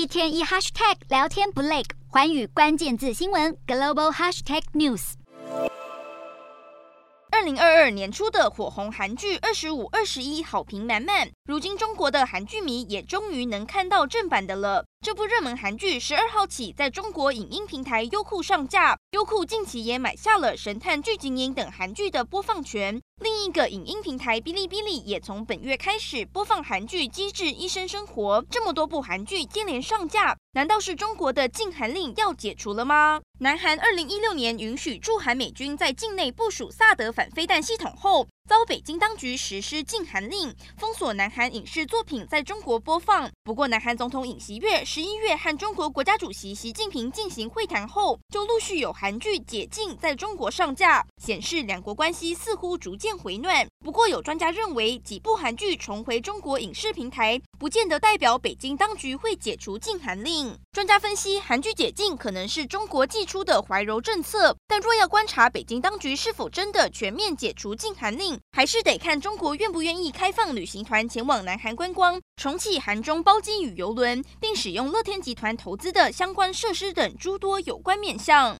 一天一 hashtag 聊天不累，环宇关键字新闻 global hashtag news。二零二二年初的火红韩剧《二十五二十一》好评满满，如今中国的韩剧迷也终于能看到正版的了。这部热门韩剧十二号起在中国影音平台优酷上架，优酷近期也买下了《神探剧情营》等韩剧的播放权。另一个影音平台哔哩哔哩也从本月开始播放韩剧《机智医生生活》。这么多部韩剧接连上架，难道是中国的禁韩令要解除了吗？南韩二零一六年允许驻韩美军在境内部署萨德反飞弹系统后，遭北京当局实施禁韩令，封锁南韩影视作品在中国播放。不过，南韩总统尹锡悦十一月和中国国家主席习近平进行会谈后，就陆续有韩剧解禁在中国上架，显示两国关系似乎逐渐回暖。不过，有专家认为，几部韩剧重回中国影视平台，不见得代表北京当局会解除禁韩令。专家分析，韩剧解禁可能是中国祭出的怀柔政策，但若要观察北京当局是否真的全面解除禁韩令，还是得看中国愿不愿意开放旅行团前往南韩观光，重启韩中包机与邮轮，并使用乐天集团投资的相关设施等诸多有关面向。